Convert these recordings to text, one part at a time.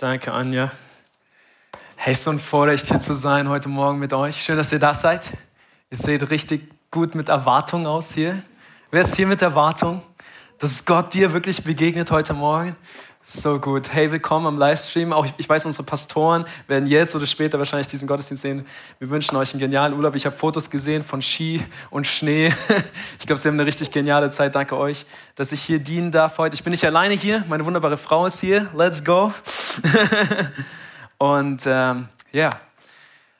Danke, Anja. Hey, so ein Vorrecht hier zu sein heute Morgen mit euch. Schön, dass ihr da seid. Ihr seht richtig gut mit Erwartung aus hier. Wer ist hier mit Erwartung, dass Gott dir wirklich begegnet heute Morgen? So gut. Hey, willkommen am Livestream. Auch ich weiß, unsere Pastoren werden jetzt oder später wahrscheinlich diesen Gottesdienst sehen. Wir wünschen euch einen genialen Urlaub. Ich habe Fotos gesehen von Ski und Schnee. Ich glaube, sie haben eine richtig geniale Zeit. Danke euch, dass ich hier dienen darf heute. Ich bin nicht alleine hier. Meine wunderbare Frau ist hier. Let's go. Und ähm, ja,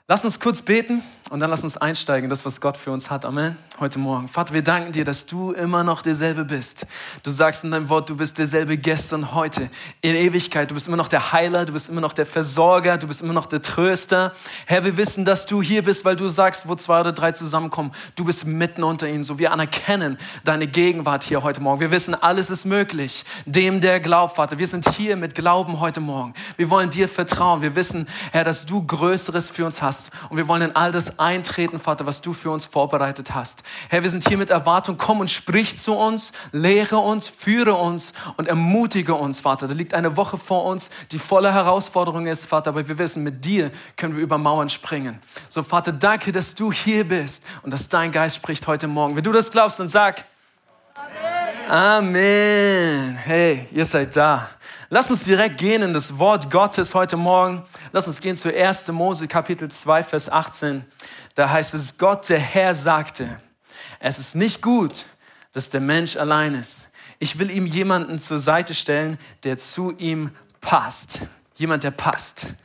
lass uns kurz beten und dann lass uns einsteigen in das, was Gott für uns hat. Amen. Heute Morgen. Vater, wir danken dir, dass du immer noch derselbe bist. Du sagst in deinem Wort, du bist derselbe gestern, heute, in Ewigkeit. Du bist immer noch der Heiler, du bist immer noch der Versorger, du bist immer noch der Tröster. Herr, wir wissen, dass du hier bist, weil du sagst, wo zwei oder drei zusammenkommen, du bist mitten unter ihnen. So, wir anerkennen deine Gegenwart hier heute Morgen. Wir wissen, alles ist möglich. Dem, der glaubt, Vater. Wir sind hier mit Glauben heute Morgen. Wir wollen dir vertrauen. Wir wissen, Herr, dass du Größeres für uns hast. Und wir wollen in all das eintreten, Vater, was du für uns vorbereitet hast. Herr, wir sind hier mit Erwartung. Komm und sprich zu uns, lehre uns, führe uns und ermutige uns, Vater. Da liegt eine Woche vor uns, die voller Herausforderungen ist, Vater, aber wir wissen, mit dir können wir über Mauern springen. So, Vater, danke, dass du hier bist und dass dein Geist spricht heute Morgen. Wenn du das glaubst, dann sag Amen. Amen. Hey, ihr seid da. Lass uns direkt gehen in das Wort Gottes heute Morgen. Lass uns gehen zu 1. Mose Kapitel 2, Vers 18. Da heißt es, Gott, der Herr sagte, es ist nicht gut, dass der Mensch allein ist. Ich will ihm jemanden zur Seite stellen, der zu ihm passt. Jemand, der passt.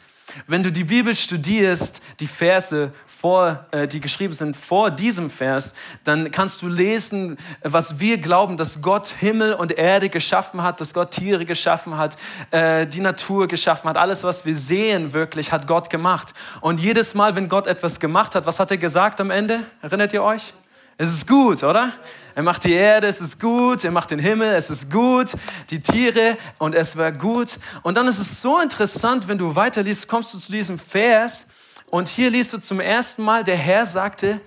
Wenn du die Bibel studierst, die Verse vor, äh, die geschrieben sind vor diesem Vers, dann kannst du lesen, was wir glauben, dass Gott Himmel und Erde geschaffen hat, dass Gott Tiere geschaffen hat, äh, die Natur geschaffen hat. Alles, was wir sehen, wirklich, hat Gott gemacht. Und jedes Mal, wenn Gott etwas gemacht hat, was hat er gesagt am Ende? Erinnert ihr euch? Es ist gut, oder? Er macht die Erde, es ist gut. Er macht den Himmel, es ist gut. Die Tiere und es war gut. Und dann ist es so interessant, wenn du weiterliest, kommst du zu diesem Vers und hier liest du zum ersten Mal, der Herr sagte,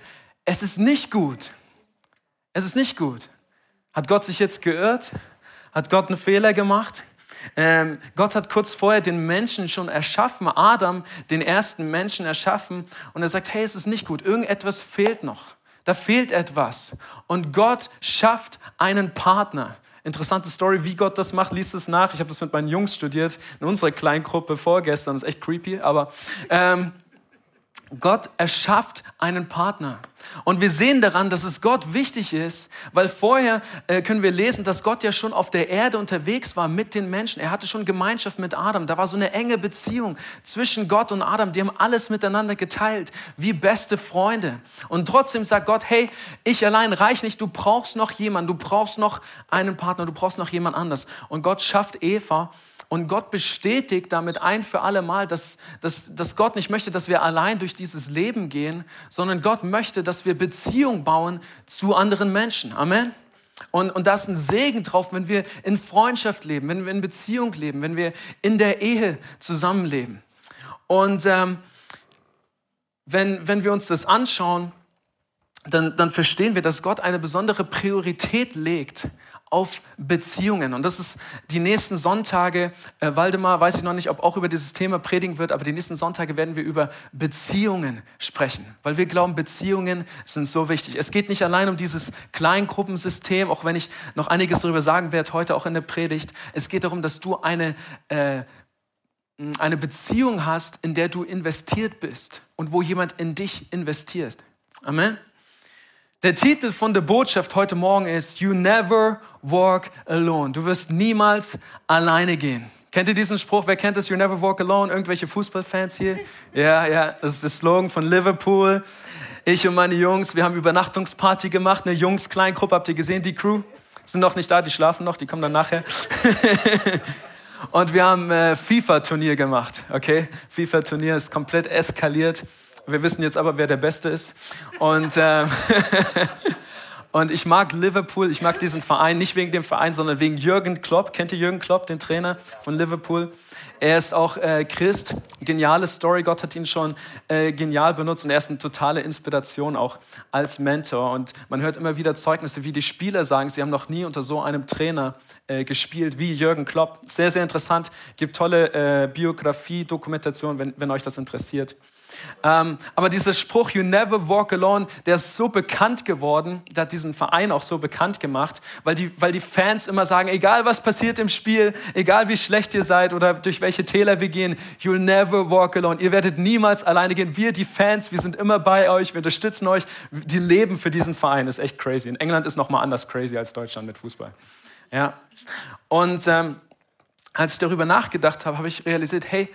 es ist nicht gut. Es ist nicht gut. Hat Gott sich jetzt geirrt? Hat Gott einen Fehler gemacht? Ähm, Gott hat kurz vorher den Menschen schon erschaffen, Adam, den ersten Menschen erschaffen. Und er sagt, hey, es ist nicht gut, irgendetwas fehlt noch. Da fehlt etwas. Und Gott schafft einen Partner. Interessante Story, wie Gott das macht, liest es nach. Ich habe das mit meinen Jungs studiert, in unserer Kleingruppe vorgestern. Das ist echt creepy, aber ähm, Gott erschafft einen Partner. Und wir sehen daran, dass es Gott wichtig ist, weil vorher äh, können wir lesen, dass Gott ja schon auf der Erde unterwegs war mit den Menschen. Er hatte schon Gemeinschaft mit Adam. Da war so eine enge Beziehung zwischen Gott und Adam. Die haben alles miteinander geteilt, wie beste Freunde. Und trotzdem sagt Gott, hey, ich allein reich nicht. Du brauchst noch jemanden. Du brauchst noch einen Partner. Du brauchst noch jemand anders. Und Gott schafft Eva und Gott bestätigt damit ein für alle Mal, dass, dass, dass Gott nicht möchte, dass wir allein durch dieses Leben gehen, sondern Gott möchte, dass wir Beziehung bauen zu anderen Menschen. Amen. Und, und da ist ein Segen drauf, wenn wir in Freundschaft leben, wenn wir in Beziehung leben, wenn wir in der Ehe zusammenleben. Und ähm, wenn, wenn wir uns das anschauen, dann, dann verstehen wir, dass Gott eine besondere Priorität legt auf Beziehungen. Und das ist die nächsten Sonntage, äh, Waldemar, weiß ich noch nicht, ob auch über dieses Thema predigen wird, aber die nächsten Sonntage werden wir über Beziehungen sprechen, weil wir glauben, Beziehungen sind so wichtig. Es geht nicht allein um dieses Kleingruppensystem, auch wenn ich noch einiges darüber sagen werde, heute auch in der Predigt. Es geht darum, dass du eine, äh, eine Beziehung hast, in der du investiert bist und wo jemand in dich investiert. Amen. Der Titel von der Botschaft heute Morgen ist You Never Walk Alone. Du wirst niemals alleine gehen. Kennt ihr diesen Spruch? Wer kennt es? You never walk alone. Irgendwelche Fußballfans hier? Ja, ja, das ist der Slogan von Liverpool. Ich und meine Jungs, wir haben Übernachtungsparty gemacht, eine Jungs-Kleingruppe. Habt ihr gesehen, die Crew? Sind noch nicht da, die schlafen noch, die kommen dann nachher. und wir haben äh, FIFA-Turnier gemacht, okay? FIFA-Turnier ist komplett eskaliert. Wir wissen jetzt aber, wer der Beste ist. Und, ähm, Und ich mag Liverpool, ich mag diesen Verein, nicht wegen dem Verein, sondern wegen Jürgen Klopp. Kennt ihr Jürgen Klopp, den Trainer von Liverpool? Er ist auch äh, Christ. Geniale Story. Gott hat ihn schon äh, genial benutzt und er ist eine totale Inspiration auch als Mentor. Und man hört immer wieder Zeugnisse, wie die Spieler sagen, sie haben noch nie unter so einem Trainer äh, gespielt wie Jürgen Klopp. Sehr, sehr interessant. Gibt tolle äh, Biografie, Dokumentation, wenn, wenn euch das interessiert. Ähm, aber dieser Spruch, You never walk alone, der ist so bekannt geworden, der hat diesen Verein auch so bekannt gemacht, weil die, weil die Fans immer sagen, egal was passiert im Spiel, egal wie schlecht ihr seid oder durch welche Täler wir gehen, you'll never walk alone. Ihr werdet niemals alleine gehen. Wir, die Fans, wir sind immer bei euch, wir unterstützen euch. Die leben für diesen Verein, ist echt crazy. In England ist noch mal anders crazy als Deutschland mit Fußball. Ja. Und ähm, als ich darüber nachgedacht habe, habe ich realisiert, hey,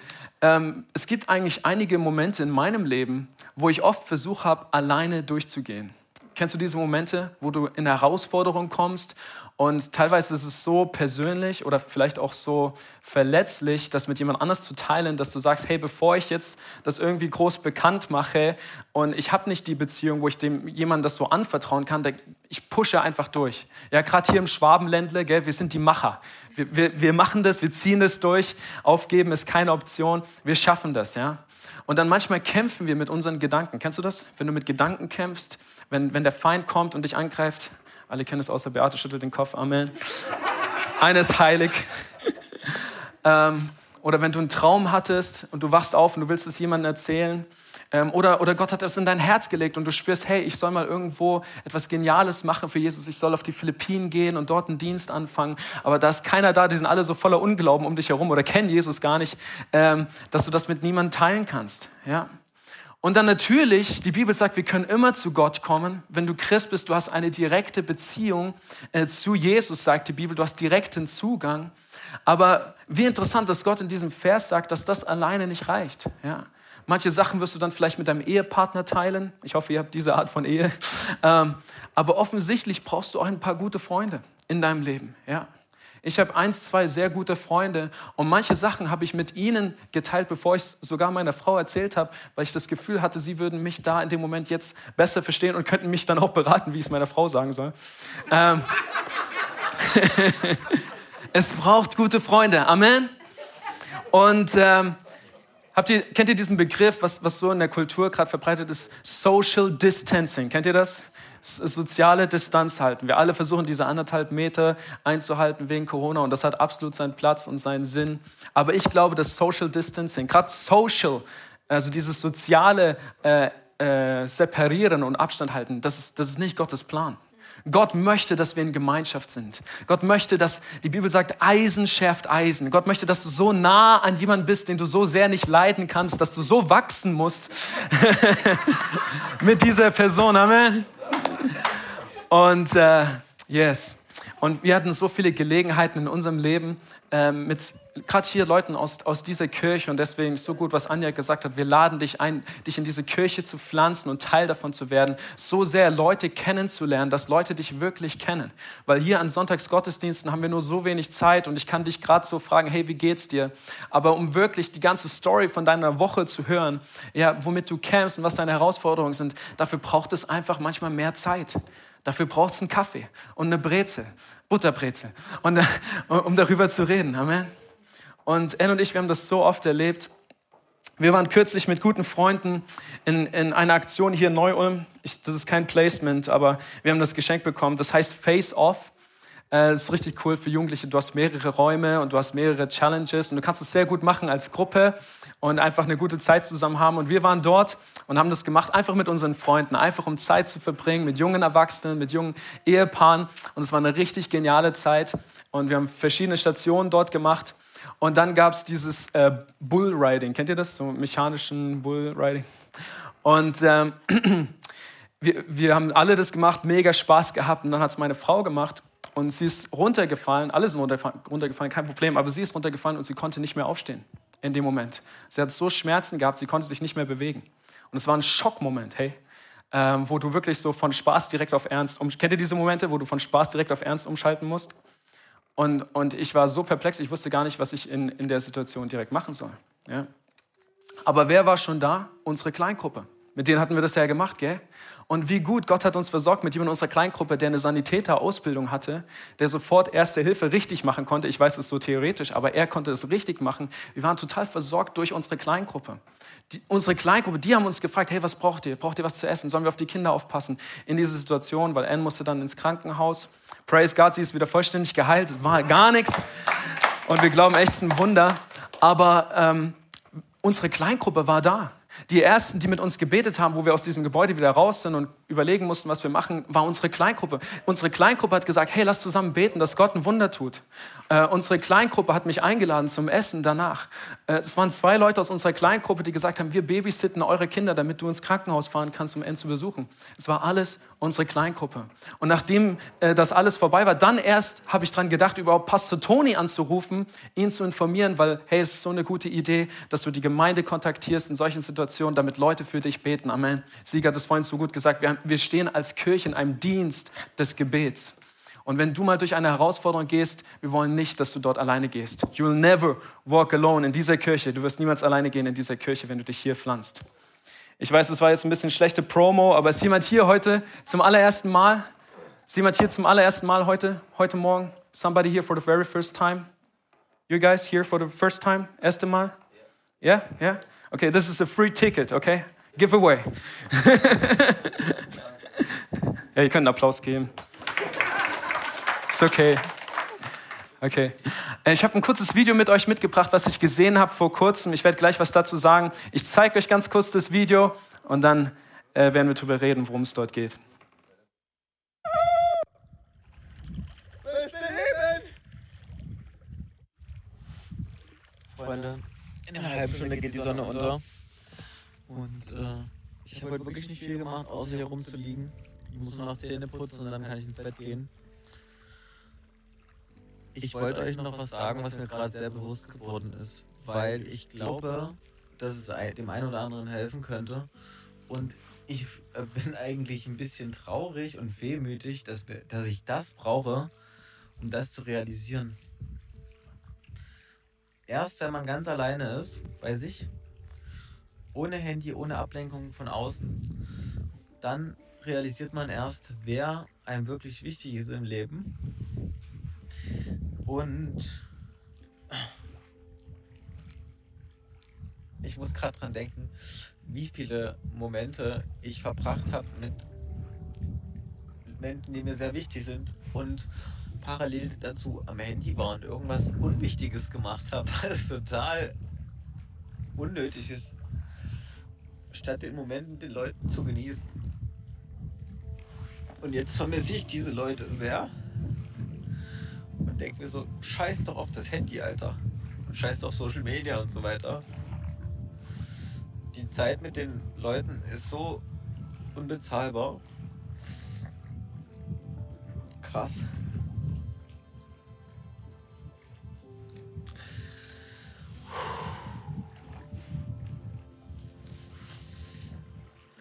ähm, es gibt eigentlich einige Momente in meinem Leben, wo ich oft versucht habe, alleine durchzugehen. Kennst du diese Momente, wo du in Herausforderung kommst und teilweise ist es so persönlich oder vielleicht auch so verletzlich, das mit jemand anders zu teilen, dass du sagst, hey, bevor ich jetzt das irgendwie groß bekannt mache und ich habe nicht die Beziehung, wo ich dem jemandem das so anvertrauen kann, ich pushe einfach durch. Ja, gerade hier im Schwabenländle, gell, wir sind die Macher. Wir, wir, wir machen das, wir ziehen das durch. Aufgeben ist keine Option. Wir schaffen das, ja. Und dann manchmal kämpfen wir mit unseren Gedanken. Kennst du das? Wenn du mit Gedanken kämpfst, wenn, wenn der Feind kommt und dich angreift, alle kennen es außer Beate, schüttelt den Kopf, Amen. Eines heilig. ähm, oder wenn du einen Traum hattest und du wachst auf und du willst es jemandem erzählen. Ähm, oder, oder Gott hat das in dein Herz gelegt und du spürst, hey, ich soll mal irgendwo etwas Geniales machen für Jesus. Ich soll auf die Philippinen gehen und dort einen Dienst anfangen. Aber da ist keiner da, die sind alle so voller Unglauben um dich herum oder kennen Jesus gar nicht, ähm, dass du das mit niemandem teilen kannst. Ja? Und dann natürlich, die Bibel sagt, wir können immer zu Gott kommen. Wenn du Christ bist, du hast eine direkte Beziehung äh, zu Jesus, sagt die Bibel, du hast direkten Zugang. Aber wie interessant, dass Gott in diesem Vers sagt, dass das alleine nicht reicht. Ja. Manche Sachen wirst du dann vielleicht mit deinem Ehepartner teilen. Ich hoffe, ihr habt diese Art von Ehe. Ähm, aber offensichtlich brauchst du auch ein paar gute Freunde in deinem Leben. Ja. Ich habe eins, zwei sehr gute Freunde und manche Sachen habe ich mit ihnen geteilt, bevor ich es sogar meiner Frau erzählt habe, weil ich das Gefühl hatte, sie würden mich da in dem Moment jetzt besser verstehen und könnten mich dann auch beraten, wie ich es meiner Frau sagen soll. Ähm es braucht gute Freunde. Amen. Und ähm, Habt ihr, kennt ihr diesen Begriff, was, was so in der Kultur gerade verbreitet ist? Social Distancing. Kennt ihr das? Soziale Distanz halten. Wir alle versuchen, diese anderthalb Meter einzuhalten wegen Corona und das hat absolut seinen Platz und seinen Sinn. Aber ich glaube, dass Social Distancing, gerade Social, also dieses soziale äh, äh, Separieren und Abstand halten, das ist, das ist nicht Gottes Plan. Gott möchte, dass wir in Gemeinschaft sind. Gott möchte, dass, die Bibel sagt, Eisen schärft Eisen. Gott möchte, dass du so nah an jemanden bist, den du so sehr nicht leiden kannst, dass du so wachsen musst mit dieser Person. Amen. Und äh, yes. Und wir hatten so viele Gelegenheiten in unserem Leben äh, mit gerade hier Leuten aus, aus dieser Kirche und deswegen so gut, was Anja gesagt hat. Wir laden dich ein, dich in diese Kirche zu pflanzen und Teil davon zu werden, so sehr Leute kennenzulernen, dass Leute dich wirklich kennen. Weil hier an Sonntagsgottesdiensten haben wir nur so wenig Zeit und ich kann dich gerade so fragen, hey, wie geht's dir? Aber um wirklich die ganze Story von deiner Woche zu hören, ja, womit du kämpfst und was deine Herausforderungen sind, dafür braucht es einfach manchmal mehr Zeit. Dafür braucht es einen Kaffee und eine Breze, Butterbreze, und, um darüber zu reden. Amen. Und Anne und ich, wir haben das so oft erlebt. Wir waren kürzlich mit guten Freunden in, in einer Aktion hier in Neu-Ulm. das ist kein Placement, aber wir haben das Geschenk bekommen. Das heißt Face Off. Äh, das ist richtig cool für Jugendliche. Du hast mehrere Räume und du hast mehrere Challenges und du kannst es sehr gut machen als Gruppe und einfach eine gute Zeit zusammen haben. Und wir waren dort und haben das gemacht, einfach mit unseren Freunden, einfach um Zeit zu verbringen mit jungen Erwachsenen, mit jungen Ehepaaren. Und es war eine richtig geniale Zeit. Und wir haben verschiedene Stationen dort gemacht. Und dann gab es dieses äh, Bullriding. Kennt ihr das? So mechanischen Bullriding. Und ähm, wir, wir haben alle das gemacht, mega Spaß gehabt. Und dann hat es meine Frau gemacht. Und sie ist runtergefallen, alle sind runtergefallen, kein Problem, aber sie ist runtergefallen und sie konnte nicht mehr aufstehen in dem Moment. Sie hat so Schmerzen gehabt, sie konnte sich nicht mehr bewegen. Und es war ein Schockmoment, hey, ähm, wo du wirklich so von Spaß direkt auf Ernst, um, kennt ihr diese Momente, wo du von Spaß direkt auf Ernst umschalten musst? Und, und ich war so perplex, ich wusste gar nicht, was ich in, in der Situation direkt machen soll. Ja? Aber wer war schon da? Unsere Kleingruppe. Mit denen hatten wir das ja gemacht, gell? Und wie gut Gott hat uns versorgt mit jemandem in unserer Kleingruppe, der eine Sanitäterausbildung hatte, der sofort Erste Hilfe richtig machen konnte. Ich weiß es so theoretisch, aber er konnte es richtig machen. Wir waren total versorgt durch unsere Kleingruppe. Die, unsere Kleingruppe, die haben uns gefragt, hey, was braucht ihr? Braucht ihr was zu essen? Sollen wir auf die Kinder aufpassen? In dieser Situation, weil Anne musste dann ins Krankenhaus. Praise God, sie ist wieder vollständig geheilt. Es war gar nichts. Und wir glauben echt, es ist ein Wunder. Aber ähm, unsere Kleingruppe war da. Die ersten, die mit uns gebetet haben, wo wir aus diesem Gebäude wieder raus sind und überlegen mussten, was wir machen, war unsere Kleingruppe. Unsere Kleingruppe hat gesagt, hey, lass zusammen beten, dass Gott ein Wunder tut. Äh, unsere Kleingruppe hat mich eingeladen zum Essen danach. Äh, es waren zwei Leute aus unserer Kleingruppe, die gesagt haben, wir babysitten eure Kinder, damit du ins Krankenhaus fahren kannst, um N zu besuchen. Es war alles unsere Kleingruppe. Und nachdem äh, das alles vorbei war, dann erst habe ich daran gedacht, überhaupt Pastor Toni anzurufen, ihn zu informieren, weil, hey, es ist so eine gute Idee, dass du die Gemeinde kontaktierst in solchen Situationen, damit Leute für dich beten. Amen. Sieger hat es vorhin so gut gesagt, wir, wir stehen als Kirche in einem Dienst des Gebets. Und wenn du mal durch eine Herausforderung gehst, wir wollen nicht, dass du dort alleine gehst. You will never walk alone in dieser Kirche. Du wirst niemals alleine gehen in dieser Kirche, wenn du dich hier pflanzt. Ich weiß, das war jetzt ein bisschen schlechte Promo, aber ist jemand hier heute zum allerersten Mal? Ist jemand hier zum allerersten Mal heute, heute Morgen? Somebody here for the very first time? You guys here for the first time? Erste Mal? Yeah? Yeah? Okay, this is a free ticket, okay? Giveaway. ja, ihr könnt einen Applaus geben. Ist okay. Okay. Äh, ich habe ein kurzes Video mit euch mitgebracht, was ich gesehen habe vor kurzem. Ich werde gleich was dazu sagen. Ich zeige euch ganz kurz das Video und dann äh, werden wir darüber reden, worum es dort geht. Freunde, in einer halben Stunde geht die Sonne unter. Und äh, ich habe heute wirklich nicht viel gemacht, außer hier rumzuliegen. Ich muss nur noch Zähne putzen und dann kann ich ins Bett gehen. Ich wollte euch noch was sagen, was mir gerade sehr bewusst geworden ist, weil ich glaube, dass es dem einen oder anderen helfen könnte. Und ich äh, bin eigentlich ein bisschen traurig und wehmütig, dass, dass ich das brauche, um das zu realisieren. Erst wenn man ganz alleine ist, bei sich, ohne Handy, ohne Ablenkung von außen, dann realisiert man erst, wer einem wirklich wichtig ist im Leben. Und ich muss gerade dran denken, wie viele Momente ich verbracht habe mit Menschen, die mir sehr wichtig sind und parallel dazu am Handy war und irgendwas Unwichtiges gemacht habe, was total unnötig ist, statt den Moment mit den Leuten zu genießen. Und jetzt vermisse ich diese Leute sehr und denke mir so, scheiß doch auf das Handy, Alter. Und scheiß auf Social Media und so weiter. Die Zeit mit den Leuten ist so unbezahlbar. Krass.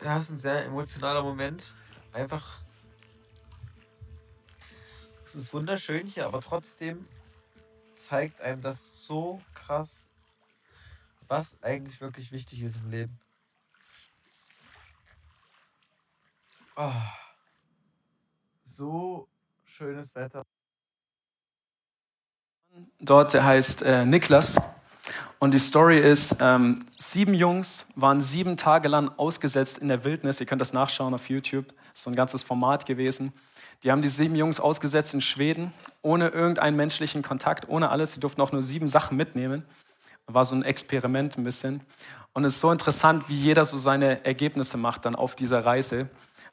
Ja, ist ein sehr emotionaler Moment. Einfach es ist wunderschön hier, aber trotzdem zeigt einem das so krass, was eigentlich wirklich wichtig ist im Leben. Oh, so schönes Wetter. Dort, der heißt äh, Niklas. Und die Story ist, ähm, sieben Jungs waren sieben Tage lang ausgesetzt in der Wildnis. Ihr könnt das nachschauen auf YouTube. Das ist so ein ganzes Format gewesen. Die haben die sieben Jungs ausgesetzt in Schweden, ohne irgendeinen menschlichen Kontakt, ohne alles. Sie durften auch nur sieben Sachen mitnehmen. War so ein Experiment ein bisschen. Und es ist so interessant, wie jeder so seine Ergebnisse macht dann auf dieser Reise.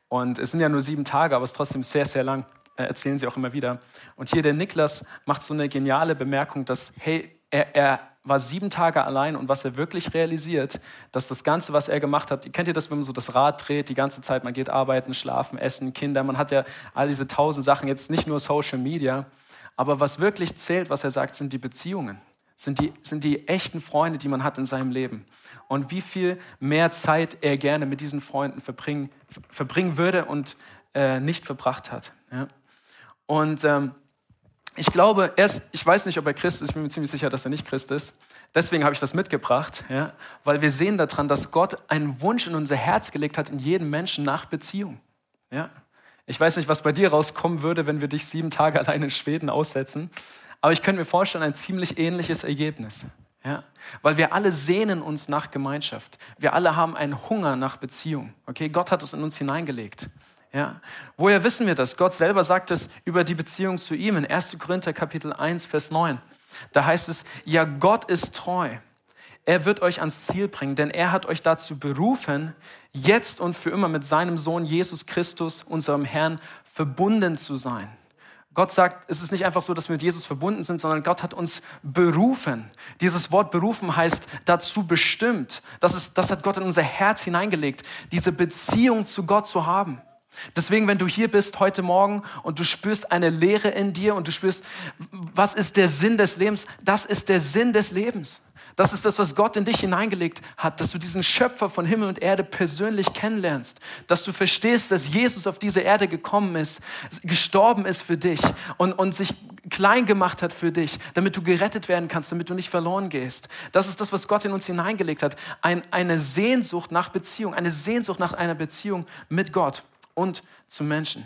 Und es sind ja nur sieben Tage, aber es ist trotzdem sehr, sehr lang. Äh, erzählen sie auch immer wieder. Und hier der Niklas macht so eine geniale Bemerkung, dass, hey, er, er war sieben Tage allein und was er wirklich realisiert, dass das Ganze, was er gemacht hat, kennt ihr das, wenn man so das Rad dreht, die ganze Zeit, man geht arbeiten, schlafen, essen, Kinder, man hat ja all diese tausend Sachen, jetzt nicht nur Social Media, aber was wirklich zählt, was er sagt, sind die Beziehungen, sind die, sind die echten Freunde, die man hat in seinem Leben. Und wie viel mehr Zeit er gerne mit diesen Freunden verbringen, verbringen würde und äh, nicht verbracht hat. Ja? Und ähm, ich glaube, er ist, ich weiß nicht, ob er Christ ist, ich bin mir ziemlich sicher, dass er nicht Christ ist. Deswegen habe ich das mitgebracht, ja, weil wir sehen daran, dass Gott einen Wunsch in unser Herz gelegt hat, in jedem Menschen nach Beziehung. Ja? Ich weiß nicht, was bei dir rauskommen würde, wenn wir dich sieben Tage allein in Schweden aussetzen. Aber ich könnte mir vorstellen, ein ziemlich ähnliches Ergebnis. Ja? Weil wir alle sehnen uns nach Gemeinschaft. Wir alle haben einen Hunger nach Beziehung. Okay? Gott hat es in uns hineingelegt. Ja? Woher wissen wir das? Gott selber sagt es über die Beziehung zu ihm in 1. Korinther Kapitel 1, Vers 9. Da heißt es, ja, Gott ist treu. Er wird euch ans Ziel bringen, denn er hat euch dazu berufen, jetzt und für immer mit seinem Sohn Jesus Christus, unserem Herrn, verbunden zu sein. Gott sagt, es ist nicht einfach so, dass wir mit Jesus verbunden sind, sondern Gott hat uns berufen. Dieses Wort berufen heißt dazu bestimmt. Das, ist, das hat Gott in unser Herz hineingelegt, diese Beziehung zu Gott zu haben. Deswegen, wenn du hier bist heute Morgen und du spürst eine Leere in dir und du spürst, was ist der Sinn des Lebens? Das ist der Sinn des Lebens. Das ist das, was Gott in dich hineingelegt hat, dass du diesen Schöpfer von Himmel und Erde persönlich kennenlernst, dass du verstehst, dass Jesus auf diese Erde gekommen ist, gestorben ist für dich und, und sich klein gemacht hat für dich, damit du gerettet werden kannst, damit du nicht verloren gehst. Das ist das, was Gott in uns hineingelegt hat. Ein, eine Sehnsucht nach Beziehung, eine Sehnsucht nach einer Beziehung mit Gott und zu Menschen.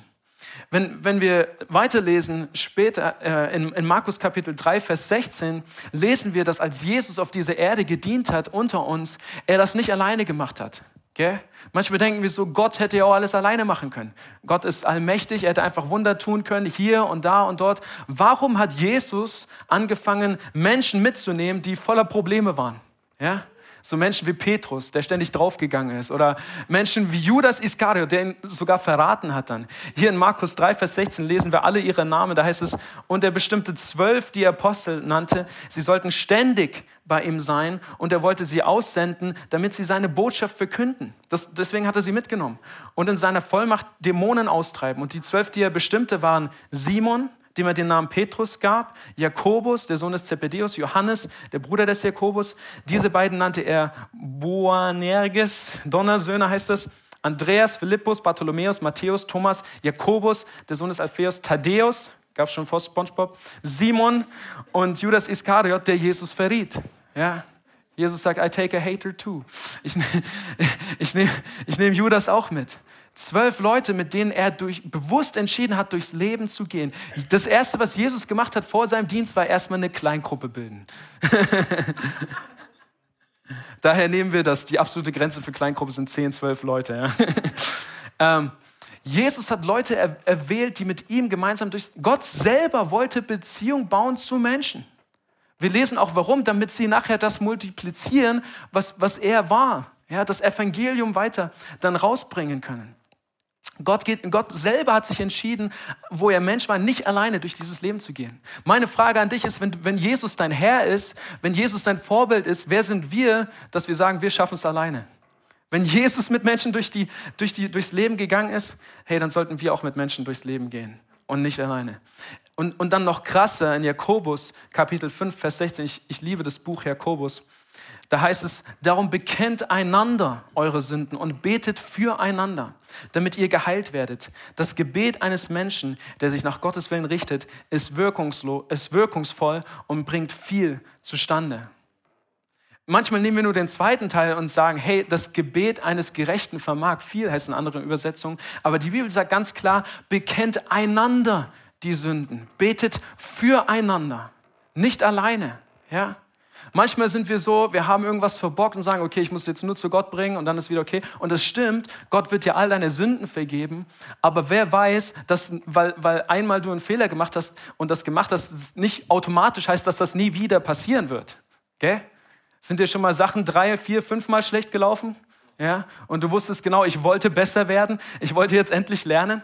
Wenn, wenn wir weiterlesen, später äh, in, in Markus Kapitel 3, Vers 16, lesen wir, dass als Jesus auf dieser Erde gedient hat unter uns, er das nicht alleine gemacht hat. Okay? Manchmal denken wir so, Gott hätte ja auch alles alleine machen können. Gott ist allmächtig, er hätte einfach Wunder tun können, hier und da und dort. Warum hat Jesus angefangen, Menschen mitzunehmen, die voller Probleme waren? Ja? So Menschen wie Petrus, der ständig draufgegangen ist. Oder Menschen wie Judas Iskariot, der ihn sogar verraten hat dann. Hier in Markus 3, Vers 16 lesen wir alle ihre Namen. Da heißt es, und er bestimmte zwölf, die Apostel nannte. Sie sollten ständig bei ihm sein und er wollte sie aussenden, damit sie seine Botschaft verkünden. Das, deswegen hat er sie mitgenommen. Und in seiner Vollmacht Dämonen austreiben. Und die zwölf, die er bestimmte, waren Simon, dem er den Namen Petrus gab, Jakobus, der Sohn des Zebedeus, Johannes, der Bruder des Jakobus. Diese beiden nannte er Boanerges, Donnersöhne heißt es. Andreas, Philippus, Bartholomäus, Matthäus, Thomas, Jakobus, der Sohn des Alpheus, Thaddäus, gab es schon vor SpongeBob, Simon und Judas Iskariot, der Jesus verriet. Ja, Jesus sagt, I take a hater too. Ich, ich nehme ich nehm Judas auch mit. Zwölf Leute, mit denen er durch, bewusst entschieden hat, durchs Leben zu gehen. Das Erste, was Jesus gemacht hat vor seinem Dienst, war erstmal eine Kleingruppe bilden. Daher nehmen wir das. Die absolute Grenze für Kleingruppe sind 10, 12 Leute. Ja. ähm, Jesus hat Leute er, erwählt, die mit ihm gemeinsam durch... Gott selber wollte Beziehung bauen zu Menschen. Wir lesen auch warum, damit sie nachher das multiplizieren, was, was er war. Ja, das Evangelium weiter dann rausbringen können. Gott, geht, Gott selber hat sich entschieden, wo er Mensch war, nicht alleine durch dieses Leben zu gehen. Meine Frage an dich ist, wenn, wenn Jesus dein Herr ist, wenn Jesus dein Vorbild ist, wer sind wir, dass wir sagen, wir schaffen es alleine? Wenn Jesus mit Menschen durch die, durch die, durchs Leben gegangen ist, hey, dann sollten wir auch mit Menschen durchs Leben gehen und nicht alleine. Und, und dann noch krasser in Jakobus, Kapitel 5, Vers 16. Ich, ich liebe das Buch Jakobus. Da heißt es, darum bekennt einander eure Sünden und betet füreinander, damit ihr geheilt werdet. Das Gebet eines Menschen, der sich nach Gottes Willen richtet, ist, wirkungslos, ist wirkungsvoll und bringt viel zustande. Manchmal nehmen wir nur den zweiten Teil und sagen, hey, das Gebet eines Gerechten vermag viel, heißt in anderen Übersetzungen. Aber die Bibel sagt ganz klar, bekennt einander die Sünden. Betet füreinander, nicht alleine. Ja? Manchmal sind wir so, wir haben irgendwas verbockt und sagen, okay, ich muss jetzt nur zu Gott bringen und dann ist wieder okay. Und das stimmt, Gott wird dir all deine Sünden vergeben. Aber wer weiß, dass, weil, weil einmal du einen Fehler gemacht hast und das gemacht hast, nicht automatisch heißt, dass das nie wieder passieren wird. Okay? Sind dir schon mal Sachen drei, vier, fünfmal schlecht gelaufen? Ja? Und du wusstest genau, ich wollte besser werden, ich wollte jetzt endlich lernen.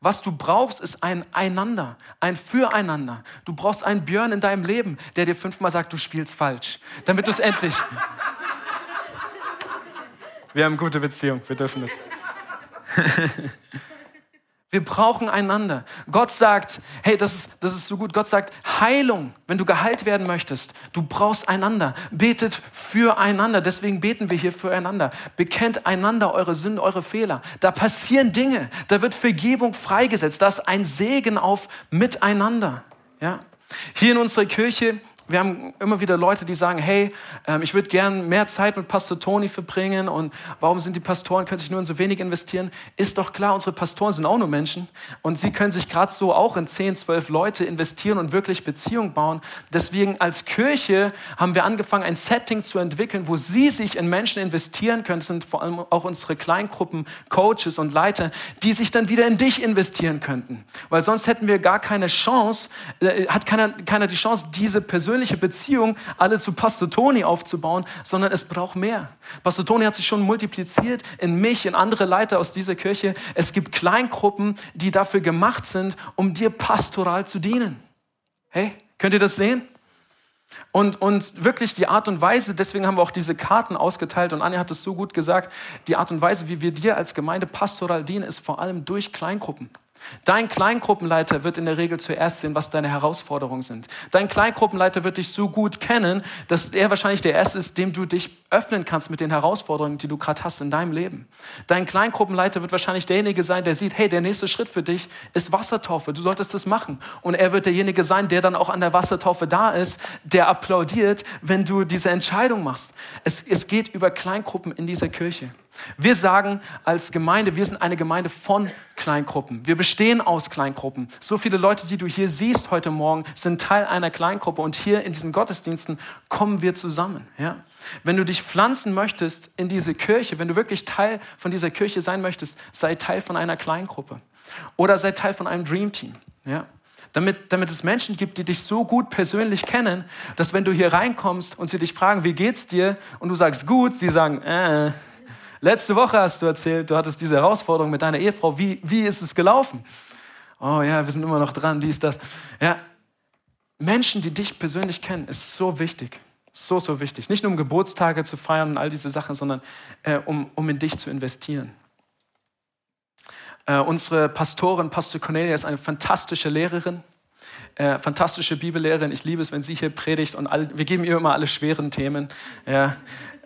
Was du brauchst, ist ein Einander, ein Füreinander. Du brauchst einen Björn in deinem Leben, der dir fünfmal sagt, du spielst falsch, damit du es endlich. Wir haben gute Beziehung, wir dürfen es. Wir brauchen einander. Gott sagt, hey, das ist, das ist so gut. Gott sagt, Heilung, wenn du geheilt werden möchtest, du brauchst einander. Betet füreinander. Deswegen beten wir hier füreinander. Bekennt einander eure Sünden, eure Fehler. Da passieren Dinge. Da wird Vergebung freigesetzt. Da ist ein Segen auf Miteinander. Ja? Hier in unserer Kirche wir haben immer wieder Leute, die sagen, hey, ähm, ich würde gern mehr Zeit mit Pastor Toni verbringen und warum sind die Pastoren, können sich nur in so wenig investieren? Ist doch klar, unsere Pastoren sind auch nur Menschen und sie können sich gerade so auch in 10, 12 Leute investieren und wirklich Beziehung bauen. Deswegen als Kirche haben wir angefangen, ein Setting zu entwickeln, wo sie sich in Menschen investieren können. Das sind vor allem auch unsere Kleingruppen, Coaches und Leiter, die sich dann wieder in dich investieren könnten. Weil sonst hätten wir gar keine Chance, äh, hat keiner, keiner die Chance, diese persönliche Beziehung alle zu Pastor Toni aufzubauen, sondern es braucht mehr. Pastor Toni hat sich schon multipliziert in mich, in andere Leiter aus dieser Kirche. Es gibt Kleingruppen, die dafür gemacht sind, um dir pastoral zu dienen. Hey, könnt ihr das sehen? Und, und wirklich die Art und Weise, deswegen haben wir auch diese Karten ausgeteilt und Anja hat es so gut gesagt, die Art und Weise, wie wir dir als Gemeinde pastoral dienen, ist vor allem durch Kleingruppen. Dein Kleingruppenleiter wird in der Regel zuerst sehen, was deine Herausforderungen sind. Dein Kleingruppenleiter wird dich so gut kennen, dass er wahrscheinlich der Erste ist, dem du dich öffnen kannst mit den Herausforderungen, die du gerade hast in deinem Leben. Dein Kleingruppenleiter wird wahrscheinlich derjenige sein, der sieht, hey, der nächste Schritt für dich ist Wassertaufe. Du solltest das machen. Und er wird derjenige sein, der dann auch an der Wassertaufe da ist, der applaudiert, wenn du diese Entscheidung machst. Es, es geht über Kleingruppen in dieser Kirche. Wir sagen als Gemeinde, wir sind eine Gemeinde von Kleingruppen. Wir bestehen aus Kleingruppen. So viele Leute, die du hier siehst heute Morgen, sind Teil einer Kleingruppe und hier in diesen Gottesdiensten kommen wir zusammen. Ja? Wenn du dich pflanzen möchtest in diese Kirche, wenn du wirklich Teil von dieser Kirche sein möchtest, sei Teil von einer Kleingruppe oder sei Teil von einem Dream Team. Ja? Damit, damit es Menschen gibt, die dich so gut persönlich kennen, dass wenn du hier reinkommst und sie dich fragen, wie geht's dir? Und du sagst gut, sie sagen, äh, Letzte Woche hast du erzählt, du hattest diese Herausforderung mit deiner Ehefrau. Wie, wie ist es gelaufen? Oh ja, wir sind immer noch dran, dies, das. Ja, Menschen, die dich persönlich kennen, ist so wichtig. So, so wichtig. Nicht nur um Geburtstage zu feiern und all diese Sachen, sondern äh, um, um in dich zu investieren. Äh, unsere Pastorin, Pastor Cornelia, ist eine fantastische Lehrerin. Äh, fantastische Bibellehrerin. Ich liebe es, wenn sie hier predigt und all, wir geben ihr immer alle schweren Themen. Ja,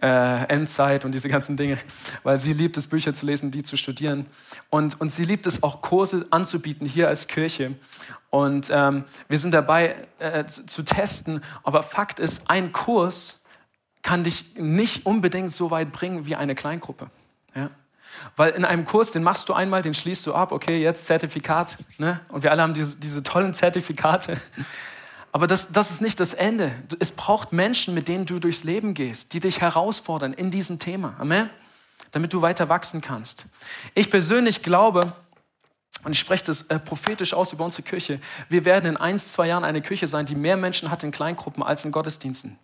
äh, Endzeit und diese ganzen Dinge, weil sie liebt es, Bücher zu lesen, die zu studieren. Und, und sie liebt es auch, Kurse anzubieten hier als Kirche. Und ähm, wir sind dabei äh, zu, zu testen, aber Fakt ist, ein Kurs kann dich nicht unbedingt so weit bringen wie eine Kleingruppe. Ja? Weil in einem Kurs, den machst du einmal, den schließt du ab, okay, jetzt Zertifikat. Ne? Und wir alle haben diese, diese tollen Zertifikate. Aber das, das ist nicht das Ende. Es braucht Menschen, mit denen du durchs Leben gehst, die dich herausfordern in diesem Thema. Amen. Damit du weiter wachsen kannst. Ich persönlich glaube, und ich spreche das äh, prophetisch aus über unsere Kirche. Wir werden in ein, zwei Jahren eine Kirche sein, die mehr Menschen hat in Kleingruppen als in Gottesdiensten.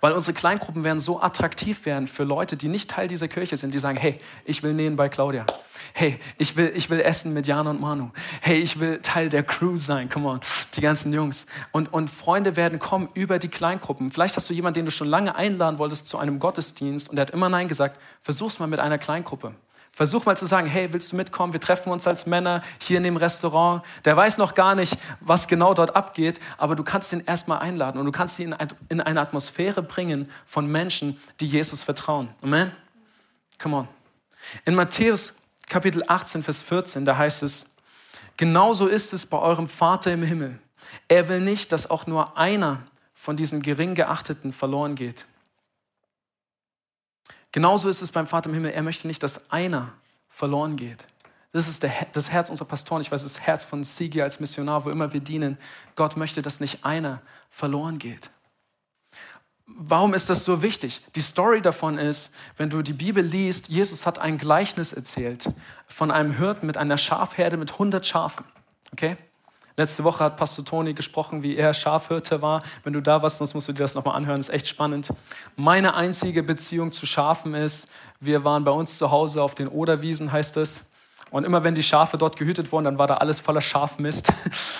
Weil unsere Kleingruppen werden so attraktiv werden für Leute, die nicht Teil dieser Kirche sind, die sagen, hey, ich will nähen bei Claudia. Hey, ich will, ich will essen mit Jana und Manu. Hey, ich will Teil der Crew sein. Come on, die ganzen Jungs. Und, und Freunde werden kommen über die Kleingruppen. Vielleicht hast du jemanden, den du schon lange einladen wolltest zu einem Gottesdienst und der hat immer Nein gesagt. Versuch's mal mit einer Kleingruppe. Versuch mal zu sagen, hey, willst du mitkommen? Wir treffen uns als Männer hier in dem Restaurant. Der weiß noch gar nicht, was genau dort abgeht, aber du kannst ihn erstmal einladen und du kannst ihn in eine Atmosphäre bringen von Menschen, die Jesus vertrauen. Amen? Come on. In Matthäus Kapitel 18, Vers 14, da heißt es, genauso ist es bei eurem Vater im Himmel. Er will nicht, dass auch nur einer von diesen gering geachteten verloren geht. Genauso ist es beim Vater im Himmel. Er möchte nicht, dass einer verloren geht. Das ist der, das Herz unserer Pastoren. Ich weiß, das Herz von Sigi als Missionar, wo immer wir dienen. Gott möchte, dass nicht einer verloren geht. Warum ist das so wichtig? Die Story davon ist, wenn du die Bibel liest, Jesus hat ein Gleichnis erzählt von einem Hirten mit einer Schafherde mit 100 Schafen. Okay? Letzte Woche hat Pastor Toni gesprochen, wie er Schafhirte war. Wenn du da warst, sonst musst du dir das nochmal anhören, das ist echt spannend. Meine einzige Beziehung zu Schafen ist, wir waren bei uns zu Hause auf den Oderwiesen, heißt es. Und immer wenn die Schafe dort gehütet wurden, dann war da alles voller Schafmist.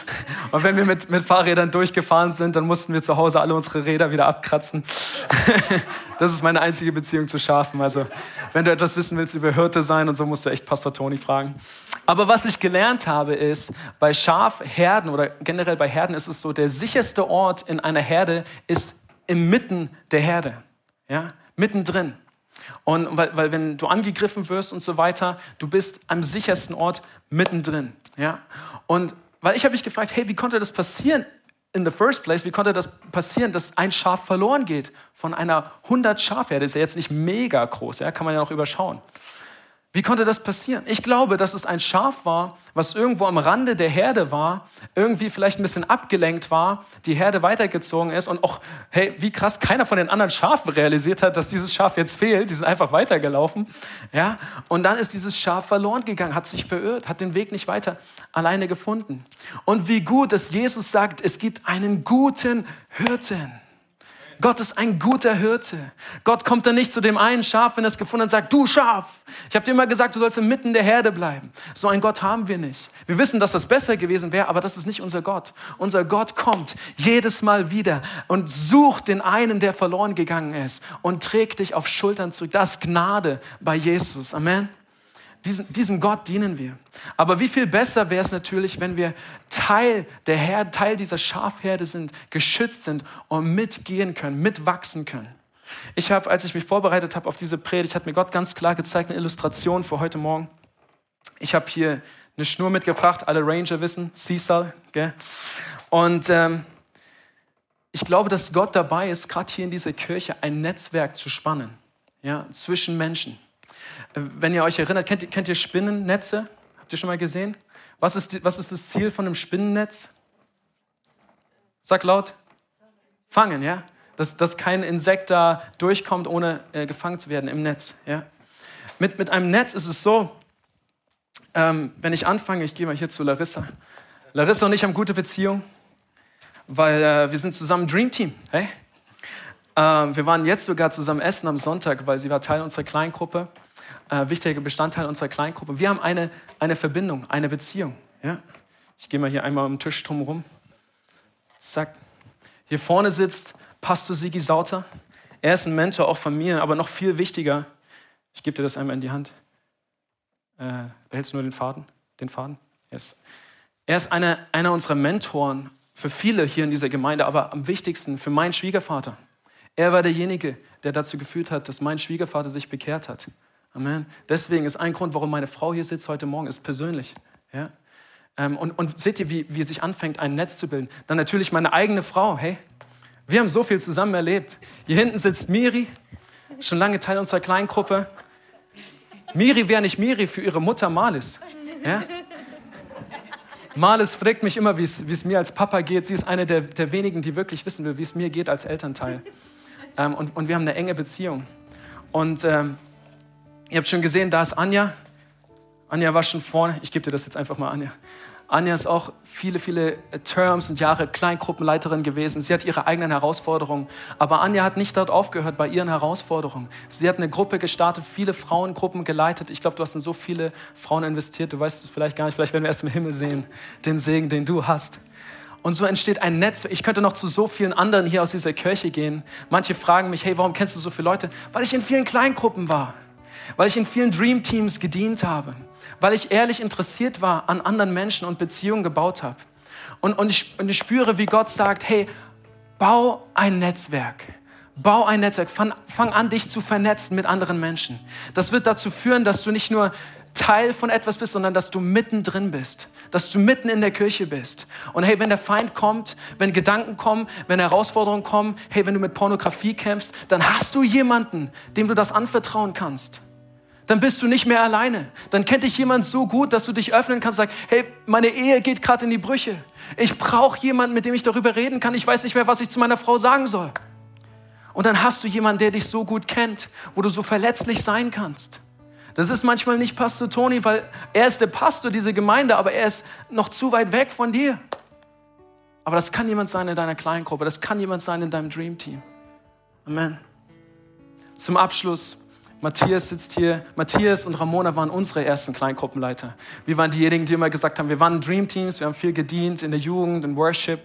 Und wenn wir mit, mit Fahrrädern durchgefahren sind, dann mussten wir zu Hause alle unsere Räder wieder abkratzen. Das ist meine einzige Beziehung zu Schafen. Also, wenn du etwas wissen willst über Hirte sein und so, musst du echt Pastor Toni fragen. Aber was ich gelernt habe, ist, bei Schafherden oder generell bei Herden ist es so, der sicherste Ort in einer Herde ist inmitten der Herde. Ja, mittendrin. Und weil, weil wenn du angegriffen wirst und so weiter, du bist am sichersten Ort mittendrin. Ja? Und weil ich habe mich gefragt, hey, wie konnte das passieren in the first place? Wie konnte das passieren, dass ein Schaf verloren geht von einer 100 Schafherde? Ist ja jetzt nicht mega groß, ja? kann man ja noch überschauen. Wie konnte das passieren? Ich glaube, dass es ein Schaf war, was irgendwo am Rande der Herde war, irgendwie vielleicht ein bisschen abgelenkt war, die Herde weitergezogen ist und auch, hey, wie krass, keiner von den anderen Schafen realisiert hat, dass dieses Schaf jetzt fehlt. Die sind einfach weitergelaufen. Ja? Und dann ist dieses Schaf verloren gegangen, hat sich verirrt, hat den Weg nicht weiter alleine gefunden. Und wie gut, dass Jesus sagt, es gibt einen guten Hirten. Gott ist ein guter Hirte. Gott kommt dann nicht zu dem einen Schaf, wenn er es gefunden hat, und sagt, du Schaf, ich habe dir immer gesagt, du sollst inmitten der Herde bleiben. So ein Gott haben wir nicht. Wir wissen, dass das besser gewesen wäre, aber das ist nicht unser Gott. Unser Gott kommt jedes Mal wieder und sucht den einen, der verloren gegangen ist und trägt dich auf Schultern zurück. Das ist Gnade bei Jesus. Amen. Diesen, diesem Gott dienen wir. Aber wie viel besser wäre es natürlich, wenn wir Teil der Herde, Teil dieser Schafherde sind, geschützt sind und mitgehen können, mitwachsen können. Ich habe, als ich mich vorbereitet habe auf diese Predigt, hat mir Gott ganz klar gezeigt, eine Illustration für heute Morgen. Ich habe hier eine Schnur mitgebracht, alle Ranger wissen, Cecil, gell? Und ähm, ich glaube, dass Gott dabei ist, gerade hier in dieser Kirche ein Netzwerk zu spannen, ja, zwischen Menschen. Wenn ihr euch erinnert, kennt, kennt ihr Spinnennetze? Habt ihr schon mal gesehen? Was ist, was ist das Ziel von einem Spinnennetz? Sag laut. Fangen, ja? Dass, dass kein Insekt da durchkommt, ohne äh, gefangen zu werden im Netz. Ja? Mit, mit einem Netz ist es so, ähm, wenn ich anfange, ich gehe mal hier zu Larissa. Larissa und ich haben gute Beziehung, weil äh, wir sind zusammen Dream Team. Hey? Ähm, wir waren jetzt sogar zusammen essen am Sonntag, weil sie war Teil unserer Kleingruppe äh, wichtiger Bestandteil unserer Kleingruppe. Wir haben eine, eine Verbindung, eine Beziehung. Ja? Ich gehe mal hier einmal den Tisch drumherum. Zack. Hier vorne sitzt Pastor Sigi Sauter. Er ist ein Mentor auch von mir, aber noch viel wichtiger. Ich gebe dir das einmal in die Hand. Äh, behältst du nur den Faden? Den Faden? Yes. Er ist einer, einer unserer Mentoren für viele hier in dieser Gemeinde, aber am wichtigsten für meinen Schwiegervater. Er war derjenige, der dazu geführt hat, dass mein Schwiegervater sich bekehrt hat. Amen. Deswegen ist ein Grund, warum meine Frau hier sitzt heute Morgen, ist persönlich. Ja? Ähm, und, und seht ihr, wie, wie sich anfängt, ein Netz zu bilden? Dann natürlich meine eigene Frau. Hey, wir haben so viel zusammen erlebt. Hier hinten sitzt Miri, schon lange Teil unserer Kleingruppe. Miri wäre nicht Miri für ihre Mutter Malis. Ja? Malis fragt mich immer, wie es mir als Papa geht. Sie ist eine der, der wenigen, die wirklich wissen will, wie es mir geht als Elternteil. Ähm, und, und wir haben eine enge Beziehung. Und ähm, Ihr habt schon gesehen, da ist Anja. Anja war schon vorne. Ich gebe dir das jetzt einfach mal, Anja. Anja ist auch viele, viele Terms und Jahre Kleingruppenleiterin gewesen. Sie hat ihre eigenen Herausforderungen. Aber Anja hat nicht dort aufgehört bei ihren Herausforderungen. Sie hat eine Gruppe gestartet, viele Frauengruppen geleitet. Ich glaube, du hast in so viele Frauen investiert. Du weißt es vielleicht gar nicht. Vielleicht werden wir erst im Himmel sehen, den Segen, den du hast. Und so entsteht ein Netz. Ich könnte noch zu so vielen anderen hier aus dieser Kirche gehen. Manche fragen mich, hey, warum kennst du so viele Leute? Weil ich in vielen Kleingruppen war weil ich in vielen Dream Teams gedient habe, weil ich ehrlich interessiert war an anderen Menschen und Beziehungen gebaut habe. Und, und, ich, und ich spüre, wie Gott sagt, hey, bau ein Netzwerk. Bau ein Netzwerk. Fang, fang an, dich zu vernetzen mit anderen Menschen. Das wird dazu führen, dass du nicht nur Teil von etwas bist, sondern dass du mittendrin bist, dass du mitten in der Kirche bist. Und hey, wenn der Feind kommt, wenn Gedanken kommen, wenn Herausforderungen kommen, hey, wenn du mit Pornografie kämpfst, dann hast du jemanden, dem du das anvertrauen kannst dann bist du nicht mehr alleine. Dann kennt dich jemand so gut, dass du dich öffnen kannst und sagst, hey, meine Ehe geht gerade in die Brüche. Ich brauche jemanden, mit dem ich darüber reden kann. Ich weiß nicht mehr, was ich zu meiner Frau sagen soll. Und dann hast du jemanden, der dich so gut kennt, wo du so verletzlich sein kannst. Das ist manchmal nicht Pastor Toni, weil er ist der Pastor dieser Gemeinde, aber er ist noch zu weit weg von dir. Aber das kann jemand sein in deiner Kleingruppe, das kann jemand sein in deinem Dream Team. Amen. Zum Abschluss Matthias sitzt hier. Matthias und Ramona waren unsere ersten Kleingruppenleiter. Wir waren diejenigen, die immer gesagt haben, wir waren Dream Teams, wir haben viel gedient in der Jugend, in Worship.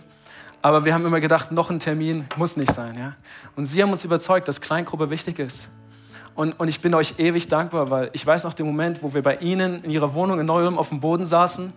Aber wir haben immer gedacht, noch ein Termin muss nicht sein. Ja? Und sie haben uns überzeugt, dass Kleingruppe wichtig ist. Und, und ich bin euch ewig dankbar, weil ich weiß noch den Moment, wo wir bei Ihnen in Ihrer Wohnung in Neuem auf dem Boden saßen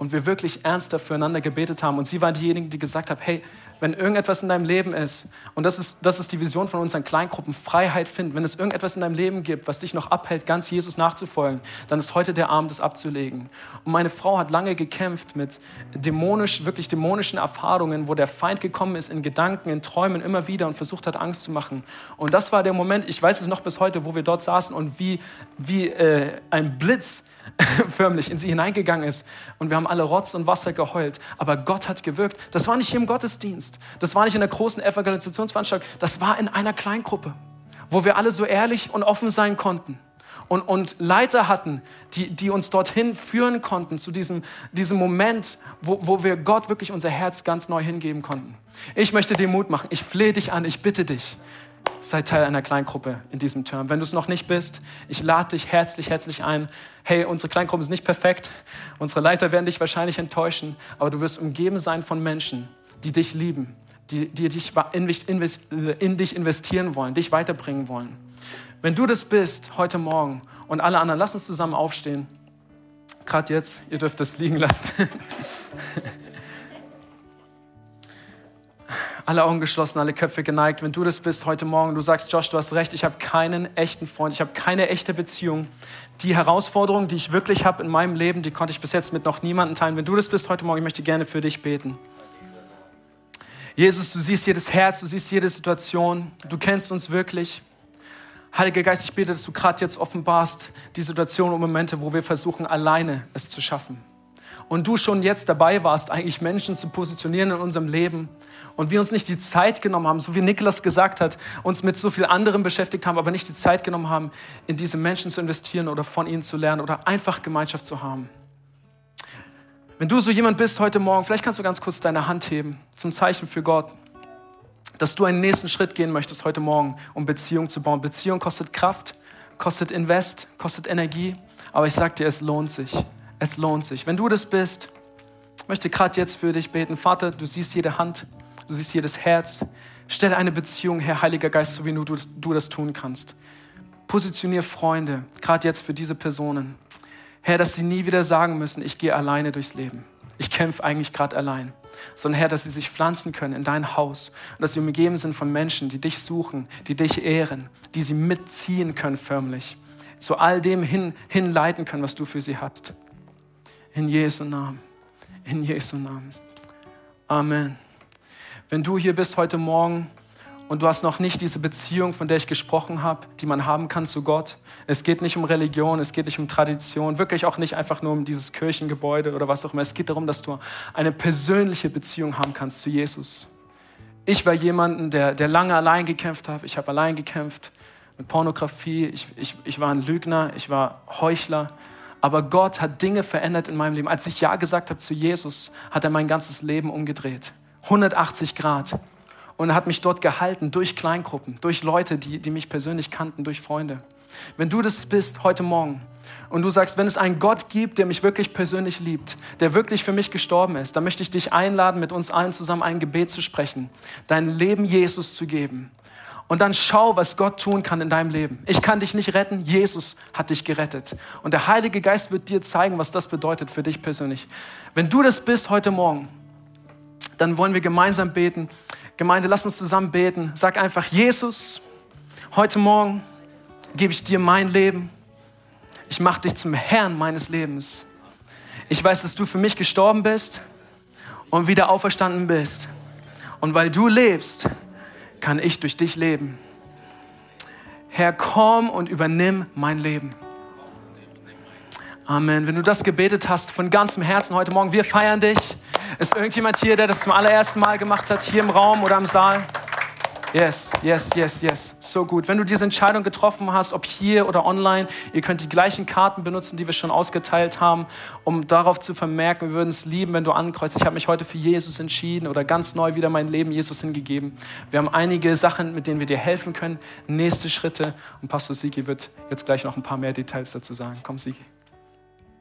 und wir wirklich ernster füreinander gebetet haben. Und sie war diejenige, die gesagt hat, hey, wenn irgendetwas in deinem Leben ist, und das ist, das ist die Vision von unseren Kleingruppen, Freiheit finden, wenn es irgendetwas in deinem Leben gibt, was dich noch abhält, ganz Jesus nachzufolgen, dann ist heute der Abend, das abzulegen. Und meine Frau hat lange gekämpft mit dämonisch, wirklich dämonischen Erfahrungen, wo der Feind gekommen ist in Gedanken, in Träumen immer wieder und versucht hat, Angst zu machen. Und das war der Moment, ich weiß es noch bis heute, wo wir dort saßen und wie, wie äh, ein Blitz förmlich in sie hineingegangen ist. Und wir haben alle Rotz und Wasser geheult. Aber Gott hat gewirkt. Das war nicht hier im Gottesdienst. Das war nicht in einer großen Evangelisationsveranstaltung. Das war in einer Kleingruppe, wo wir alle so ehrlich und offen sein konnten. Und, und Leiter hatten, die, die uns dorthin führen konnten, zu diesem, diesem Moment, wo, wo wir Gott wirklich unser Herz ganz neu hingeben konnten. Ich möchte dir Mut machen. Ich flehe dich an. Ich bitte dich sei Teil einer Kleingruppe in diesem Term. Wenn du es noch nicht bist, ich lade dich herzlich, herzlich ein. Hey, unsere Kleingruppe ist nicht perfekt. Unsere Leiter werden dich wahrscheinlich enttäuschen, aber du wirst umgeben sein von Menschen, die dich lieben, die, die dich in dich investieren wollen, dich weiterbringen wollen. Wenn du das bist heute Morgen und alle anderen, lass uns zusammen aufstehen. Gerade jetzt, ihr dürft es liegen lassen. alle Augen geschlossen, alle Köpfe geneigt. Wenn du das bist heute Morgen, du sagst, Josh, du hast recht, ich habe keinen echten Freund, ich habe keine echte Beziehung. Die Herausforderungen, die ich wirklich habe in meinem Leben, die konnte ich bis jetzt mit noch niemandem teilen. Wenn du das bist heute Morgen, ich möchte gerne für dich beten. Jesus, du siehst jedes Herz, du siehst jede Situation, du kennst uns wirklich. Heiliger Geist, ich bete, dass du gerade jetzt offenbarst die Situation und Momente, wo wir versuchen, alleine es zu schaffen. Und du schon jetzt dabei warst, eigentlich Menschen zu positionieren in unserem Leben, und wir uns nicht die Zeit genommen haben, so wie Niklas gesagt hat, uns mit so viel anderem beschäftigt haben, aber nicht die Zeit genommen haben, in diese Menschen zu investieren oder von ihnen zu lernen oder einfach Gemeinschaft zu haben. Wenn du so jemand bist heute Morgen, vielleicht kannst du ganz kurz deine Hand heben zum Zeichen für Gott, dass du einen nächsten Schritt gehen möchtest heute Morgen, um Beziehung zu bauen. Beziehung kostet Kraft, kostet Invest, kostet Energie, aber ich sag dir, es lohnt sich. Es lohnt sich. Wenn du das bist, möchte gerade jetzt für dich beten. Vater, du siehst jede Hand du siehst jedes Herz. Stelle eine Beziehung her, Heiliger Geist, so wie nur du, du das tun kannst. Positionier Freunde, gerade jetzt für diese Personen. Herr, dass sie nie wieder sagen müssen, ich gehe alleine durchs Leben. Ich kämpfe eigentlich gerade allein. Sondern Herr, dass sie sich pflanzen können in dein Haus und dass sie umgeben sind von Menschen, die dich suchen, die dich ehren, die sie mitziehen können förmlich, zu all dem hin, hinleiten können, was du für sie hast. In Jesu Namen. In Jesu Namen. Amen. Wenn du hier bist heute Morgen und du hast noch nicht diese Beziehung, von der ich gesprochen habe, die man haben kann zu Gott. Es geht nicht um Religion, es geht nicht um Tradition, wirklich auch nicht einfach nur um dieses Kirchengebäude oder was auch immer. Es geht darum, dass du eine persönliche Beziehung haben kannst zu Jesus. Ich war jemanden, der, der lange allein gekämpft hat. Ich habe allein gekämpft mit Pornografie. Ich, ich, ich war ein Lügner, ich war Heuchler. Aber Gott hat Dinge verändert in meinem Leben. Als ich Ja gesagt habe zu Jesus, hat er mein ganzes Leben umgedreht. 180 Grad. Und hat mich dort gehalten durch Kleingruppen, durch Leute, die, die mich persönlich kannten, durch Freunde. Wenn du das bist heute Morgen und du sagst, wenn es einen Gott gibt, der mich wirklich persönlich liebt, der wirklich für mich gestorben ist, dann möchte ich dich einladen, mit uns allen zusammen ein Gebet zu sprechen, dein Leben Jesus zu geben. Und dann schau, was Gott tun kann in deinem Leben. Ich kann dich nicht retten, Jesus hat dich gerettet. Und der Heilige Geist wird dir zeigen, was das bedeutet für dich persönlich. Wenn du das bist heute Morgen, dann wollen wir gemeinsam beten. Gemeinde, lass uns zusammen beten. Sag einfach, Jesus, heute Morgen gebe ich dir mein Leben. Ich mache dich zum Herrn meines Lebens. Ich weiß, dass du für mich gestorben bist und wieder auferstanden bist. Und weil du lebst, kann ich durch dich leben. Herr, komm und übernimm mein Leben. Amen. Wenn du das gebetet hast von ganzem Herzen heute Morgen, wir feiern dich. Ist irgendjemand hier, der das zum allerersten Mal gemacht hat, hier im Raum oder im Saal? Yes, yes, yes, yes. So gut. Wenn du diese Entscheidung getroffen hast, ob hier oder online, ihr könnt die gleichen Karten benutzen, die wir schon ausgeteilt haben, um darauf zu vermerken, wir würden es lieben, wenn du ankreuzt. Ich habe mich heute für Jesus entschieden oder ganz neu wieder mein Leben Jesus hingegeben. Wir haben einige Sachen, mit denen wir dir helfen können. Nächste Schritte. Und Pastor Sigi wird jetzt gleich noch ein paar mehr Details dazu sagen. Komm, Sigi.